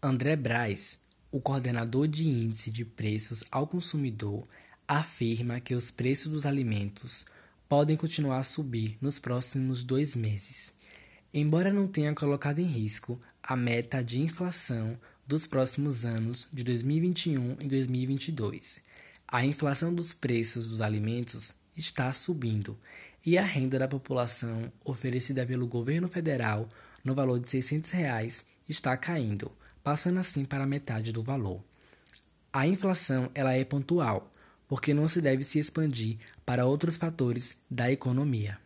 André Braz, o coordenador de índice de preços ao consumidor, afirma que os preços dos alimentos podem continuar a subir nos próximos dois meses, embora não tenha colocado em risco a meta de inflação dos próximos anos de 2021 e 2022. A inflação dos preços dos alimentos está subindo e a renda da população oferecida pelo governo federal no valor de 600 reais está caindo, passando assim para metade do valor. A inflação ela é pontual, porque não se deve se expandir para outros fatores da economia.